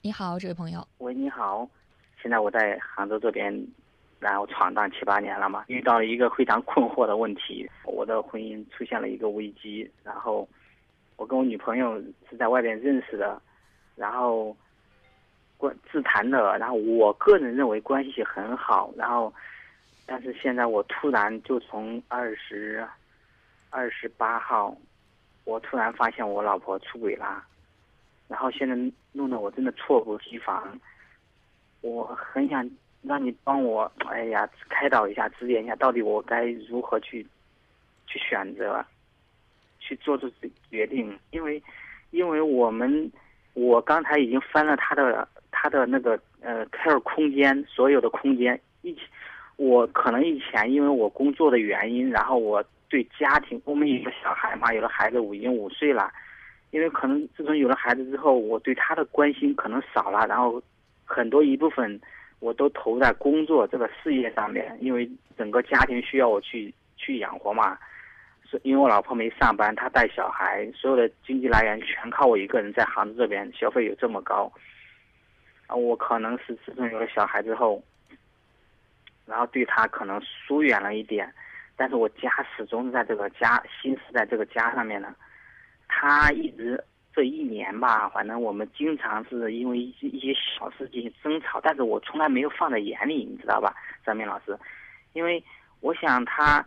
你好，这位朋友。喂，你好，现在我在杭州这边，然后闯荡七八年了嘛，遇到了一个非常困惑的问题，我的婚姻出现了一个危机。然后我跟我女朋友是在外边认识的，然后关自谈的，然后我个人认为关系很好，然后但是现在我突然就从二十二十八号，我突然发现我老婆出轨啦。然后现在弄得我真的猝不及防，我很想让你帮我，哎呀，开导一下，指点一下，到底我该如何去去选择，去做出决定？因为，因为我们，我刚才已经翻了他的他的那个呃 care 空间，所有的空间，以前我可能以前因为我工作的原因，然后我对家庭，我们有个小孩嘛，有了孩子，我已经五岁了。因为可能自从有了孩子之后，我对他的关心可能少了，然后很多一部分我都投在工作这个事业上面，因为整个家庭需要我去去养活嘛。是因为我老婆没上班，她带小孩，所有的经济来源全靠我一个人在杭州这边，消费有这么高，啊，我可能是自从有了小孩之后，然后对他可能疏远了一点，但是我家始终是在这个家，心是在这个家上面的。他一直这一年吧，反正我们经常是因为一些一些小事进行争吵，但是我从来没有放在眼里，你知道吧，张明老师？因为我想他，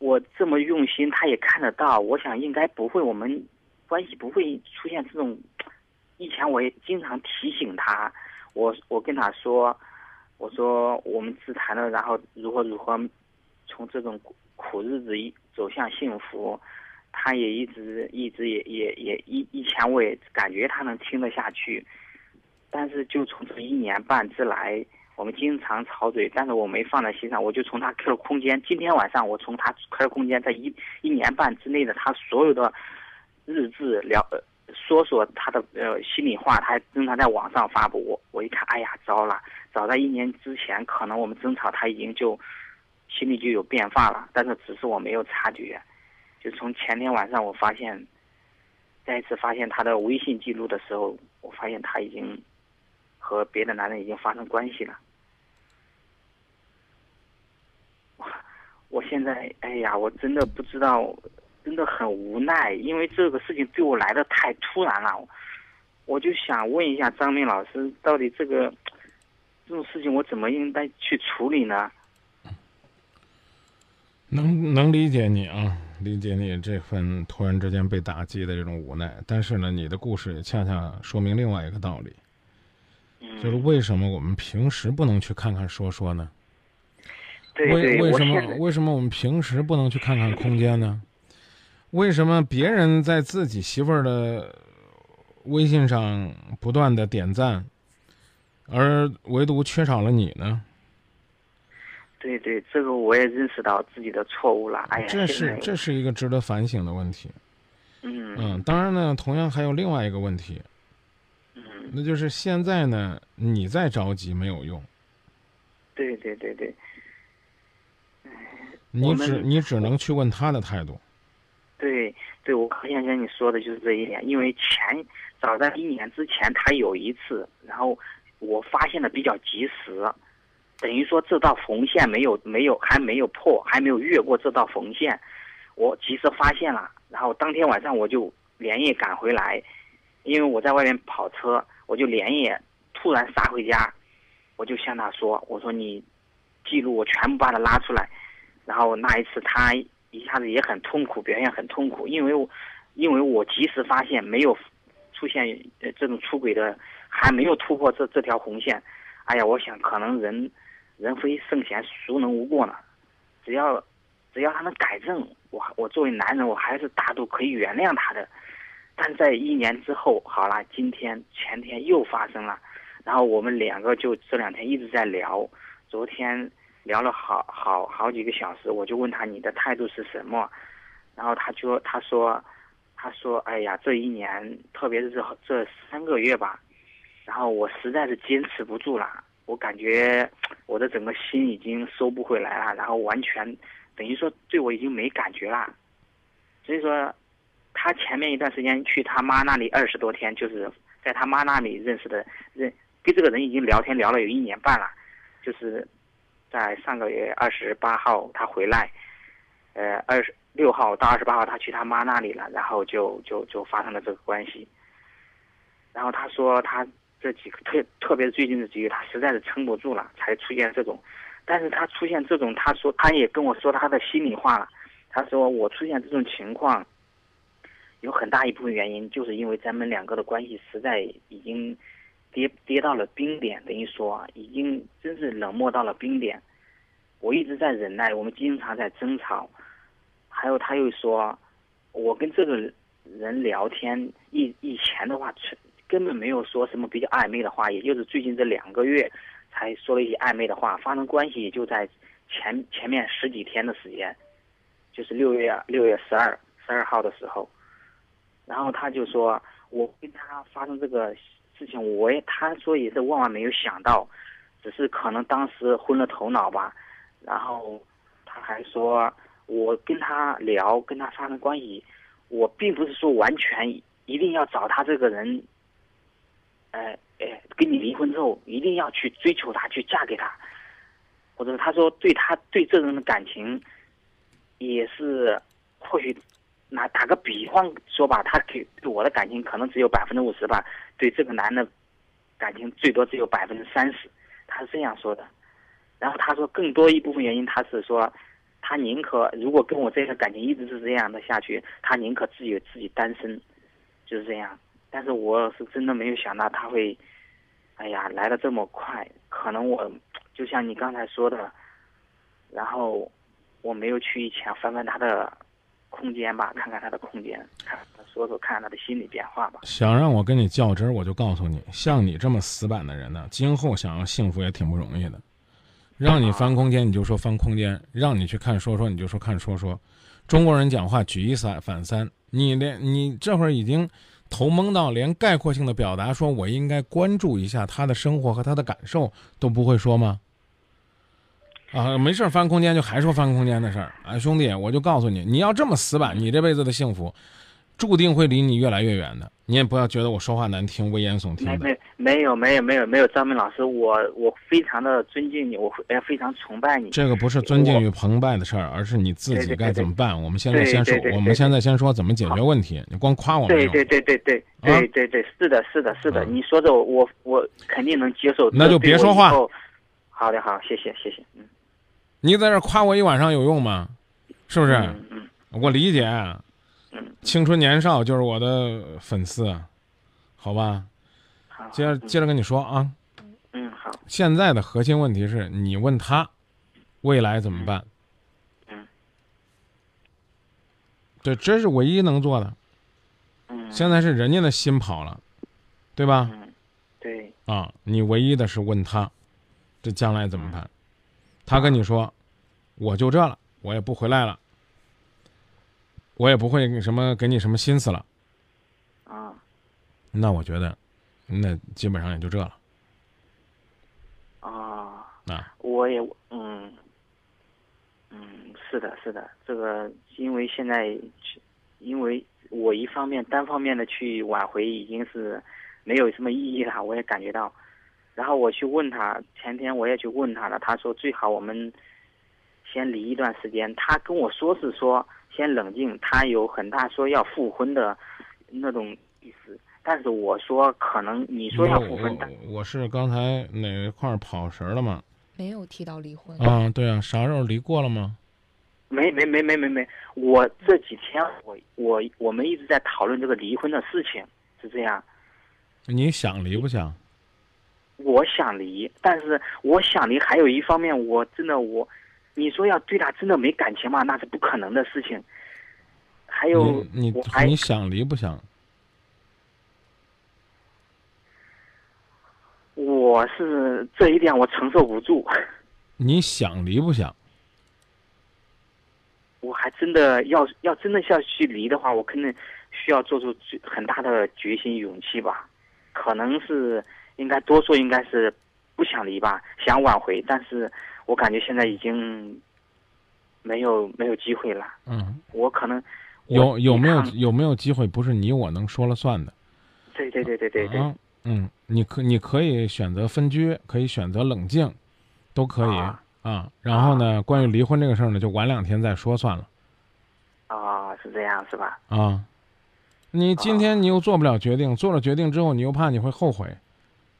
我这么用心，他也看得到。我想应该不会，我们关系不会出现这种。以前我也经常提醒他，我我跟他说，我说我们自谈了，然后如何如何从这种苦日子走向幸福。他也一直一直也也也以以前我也感觉他能听得下去，但是就从这一年半之来，我们经常吵嘴，但是我没放在心上，我就从他 QQ 空间，今天晚上我从他 QQ 空间，在一一年半之内的他所有的日志聊说说他的呃心里话，他经常在网上发布，我我一看，哎呀，糟了，早在一年之前，可能我们争吵，他已经就心里就有变化了，但是只是我没有察觉。就从前天晚上，我发现，再次发现他的微信记录的时候，我发现他已经和别的男人已经发生关系了。我现在，哎呀，我真的不知道，真的很无奈，因为这个事情对我来的太突然了。我就想问一下张明老师，到底这个这种事情我怎么应该去处理呢？能能理解你啊。理解你这份突然之间被打击的这种无奈，但是呢，你的故事也恰恰说明另外一个道理，就是为什么我们平时不能去看看说说呢？为为什么为什么我们平时不能去看看空间呢？为什么别人在自己媳妇儿的微信上不断的点赞，而唯独缺少了你呢？对对，这个我也认识到自己的错误了。哎呀，这是这是一个值得反省的问题。嗯嗯，当然呢，同样还有另外一个问题。嗯，那就是现在呢，你再着急没有用。对对对对。你只你只能去问他的态度。对对，我刚想跟你说的就是这一点，因为前早在一年之前，他有一次，然后我发现的比较及时。等于说这道缝线没有没有还没有破，还没有越过这道缝线，我及时发现了，然后当天晚上我就连夜赶回来，因为我在外面跑车，我就连夜突然杀回家，我就向他说：“我说你记录我全部把它拉出来。”然后那一次他一下子也很痛苦，表现很痛苦，因为我因为我及时发现没有出现呃这种出轨的，还没有突破这这条红线。哎呀，我想可能人。人非圣贤，孰能无过呢？只要，只要他能改正，我我作为男人，我还是大度可以原谅他的。但在一年之后，好了，今天前天又发生了，然后我们两个就这两天一直在聊，昨天聊了好好好几个小时，我就问他你的态度是什么，然后他就他说，他说哎呀，这一年，特别是这这三个月吧，然后我实在是坚持不住了。我感觉我的整个心已经收不回来了，然后完全等于说对我已经没感觉了。所以说，他前面一段时间去他妈那里二十多天，就是在他妈那里认识的，认跟这个人已经聊天聊了有一年半了，就是在上个月二十八号他回来，呃，二十六号到二十八号他去他妈那里了，然后就就就发生了这个关系。然后他说他这几个特特别是最近的几个月他实在是撑不住了，才出现这种。但是他出现这种，他说他也跟我说他的心里话了。他说我出现这种情况，有很大一部分原因就是因为咱们两个的关系实在已经跌跌到了冰点，等于说已经真是冷漠到了冰点。我一直在忍耐，我们经常在争吵。还有他又说，我跟这个人聊天以以前的话，根本没有说什么比较暧昧的话，也就是最近这两个月。才说了一些暧昧的话，发生关系也就在前前面十几天的时间，就是六月六月十二十二号的时候，然后他就说，我跟他发生这个事情，我也他说也是万万没有想到，只是可能当时昏了头脑吧，然后他还说，我跟他聊跟他发生关系，我并不是说完全一定要找他这个人，哎。哎，跟你离婚之后，一定要去追求他，去嫁给他，或者他说对他对这人的感情，也是或许拿打个比方说吧，他给对我的感情可能只有百分之五十吧，对这个男的感情最多只有百分之三十，他是这样说的。然后他说更多一部分原因，他是说他宁可如果跟我这个感情一直是这样的下去，他宁可自己自己单身，就是这样。但是我是真的没有想到他会，哎呀，来的这么快。可能我就像你刚才说的，然后我没有去以前翻翻他的空间吧，看看他的空间，看说说看他的心理变化吧。想让我跟你较真儿，我就告诉你，像你这么死板的人呢，今后想要幸福也挺不容易的。让你翻空间，你就说翻空间；让你去看说说，你就说看说说。中国人讲话举一反三，你连你这会儿已经。头蒙到连概括性的表达，说我应该关注一下他的生活和他的感受都不会说吗？啊，没事翻空间就还说翻空间的事儿啊，兄弟，我就告诉你，你要这么死板，你这辈子的幸福。注定会离你越来越远的，你也不要觉得我说话难听、危言耸听的。没没有没有没有没有，张明老师，我我非常的尊敬你，我也非常崇拜你。这个不是尊敬与崇拜的事儿，而是你自己该怎么办。我们现在先说，我们现在先说怎么解决问题。你光夸我们。对对对对对对对对，是的是的是的，你说的我我肯定能接受。那就别说话。好的好，谢谢谢谢，嗯。你在这夸我一晚上有用吗？是不是？嗯。我理解。青春年少就是我的粉丝，好吧？好，接着接着跟你说啊。嗯，好。现在的核心问题是你问他，未来怎么办？嗯。对，这是唯一能做的。嗯。现在是人家的心跑了，对吧？嗯。对。啊，你唯一的是问他，这将来怎么办？他跟你说，我就这了，我也不回来了。我也不会什么给你什么心思了，啊，那我觉得，那基本上也就这了，啊，那，我也，嗯，嗯，是的，是的，这个因为现在，因为我一方面单方面的去挽回已经是没有什么意义了，我也感觉到，然后我去问他，前天我也去问他了，他说最好我们先离一段时间，他跟我说是说。先冷静，他有很大说要复婚的那种意思，但是我说可能你说要复婚的，我是刚才哪一块跑神了吗？没有提到离婚啊？对啊，啥时候离过了吗？没没没没没没，我这几天我我我们一直在讨论这个离婚的事情，是这样。你想离不想？我想离，但是我想离还有一方面，我真的我。你说要对他真的没感情吗？那是不可能的事情。还有，你你想离不想？我是这一点我承受不住。你想离不想？我还真的要要真的要去离的话，我肯定需要做出很大的决心勇气吧。可能是应该多数应该是不想离吧，想挽回，但是。我感觉现在已经没有没有机会了。嗯，我可能有有没有有没有机会不是你我能说了算的，对对对对对对。嗯，你可你可以选择分居，可以选择冷静，都可以啊。然后呢，关于离婚这个事儿呢，就晚两天再说算了。啊，是这样是吧？啊，你今天你又做不了决定，做了决定之后，你又怕你会后悔，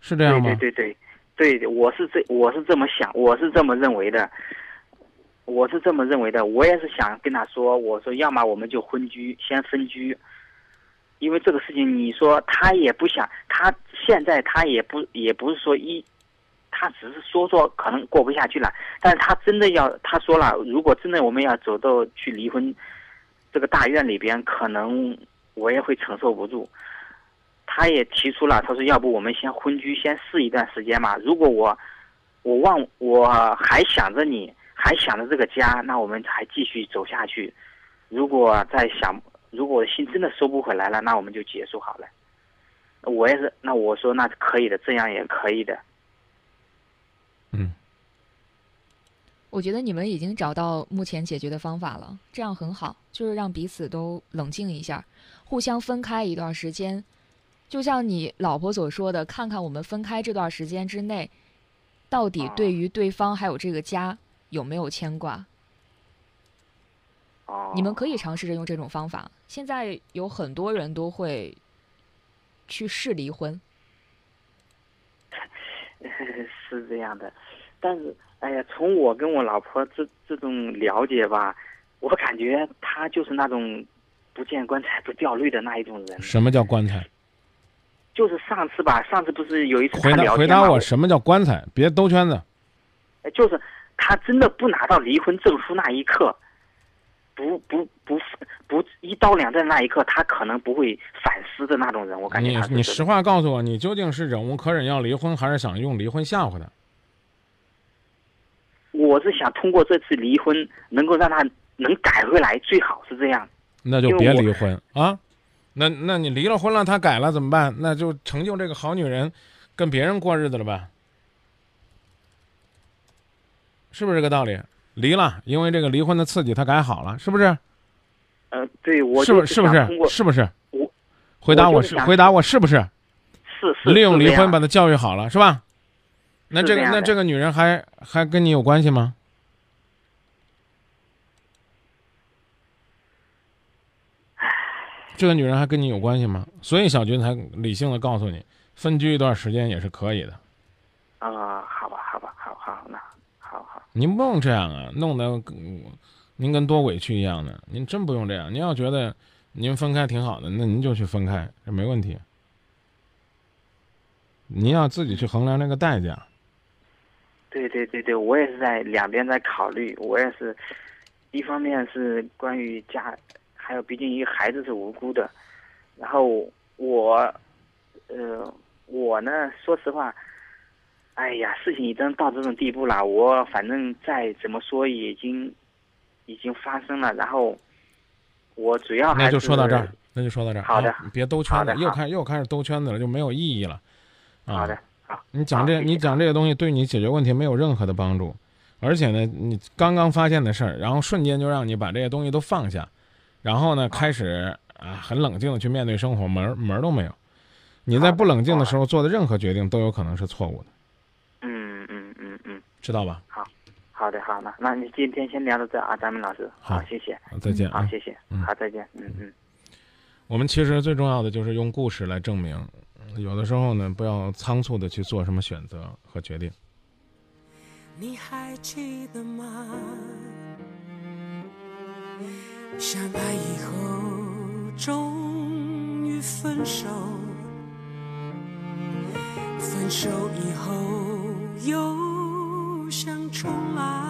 是这样吗？对对对对，对我是这我是这么想，我是这么认为的，我是这么认为的。我也是想跟他说，我说要么我们就分居，先分居。因为这个事情，你说他也不想，他现在他也不也不是说一，他只是说说可能过不下去了，但是他真的要他说了，如果真的我们要走到去离婚，这个大院里边，可能我也会承受不住。他也提出了，他说要不我们先分居，先试一段时间嘛。如果我我忘我还想着你，还想着这个家，那我们还继续走下去。如果再想。如果我的心真的收不回来了，那我们就结束好了。我也是，那我说那可以的，这样也可以的。嗯，我觉得你们已经找到目前解决的方法了，这样很好，就是让彼此都冷静一下，互相分开一段时间。就像你老婆所说的，看看我们分开这段时间之内，到底对于对方还有这个家有没有牵挂。你们可以尝试着用这种方法。现在有很多人都会去试离婚，是这样的。但是，哎呀，从我跟我老婆这这种了解吧，我感觉她就是那种不见棺材不掉泪的那一种人。什么叫棺材？就是上次吧，上次不是有一次回答回答我什么叫棺材？别兜圈子。就是他真的不拿到离婚证书那一刻。不不不不，一刀两断那一刻，他可能不会反思的那种人，我感觉。你你实话告诉我，你究竟是忍无可忍要离婚，还是想用离婚吓唬他？我是想通过这次离婚，能够让他能改回来，最好是这样。那就别离婚啊！那那你离了婚了，他改了怎么办？那就成就这个好女人，跟别人过日子了呗？是不是这个道理？离了，因为这个离婚的刺激，他改好了，是不是？呃，对，我是不是是不是是不是？我回答我是回答我是不是？是是利用离婚把他教育好了，是吧？那这个那这个女人还还跟你有关系吗？这个女人还跟你有关系吗？所以小军才理性的告诉你，分居一段时间也是可以的。啊，好吧，好吧，好好那好好。您不用这样啊，弄得您跟多委屈一样的。您真不用这样。您要觉得您分开挺好的，那您就去分开，这没问题。您要自己去衡量那个代价。对对对对，我也是在两边在考虑。我也是，一方面是关于家，还有毕竟一个孩子是无辜的。然后我，呃，我呢，说实话。哎呀，事情已经到这种地步了，我反正再怎么说，已经已经发生了。然后我主要那就说到这儿，那就说到这儿。好的，别兜圈子，又开又开始兜圈子了，就没有意义了。好的，好。你讲这，你讲这些东西，对你解决问题没有任何的帮助。而且呢，你刚刚发现的事儿，然后瞬间就让你把这些东西都放下，然后呢，开始啊，很冷静的去面对生活，门门都没有。你在不冷静的时候做的任何决定，都有可能是错误的。嗯嗯嗯嗯知道吧？好，好的，好，那那你今天先聊到这啊，张明老师。好，谢谢，再见。好，谢谢，好，再见。嗯嗯。我们其实最重要的就是用故事来证明，有的时候呢，不要仓促的去做什么选择和决定。你还记得吗？相爱以后终于分手，分手以后又。想重来，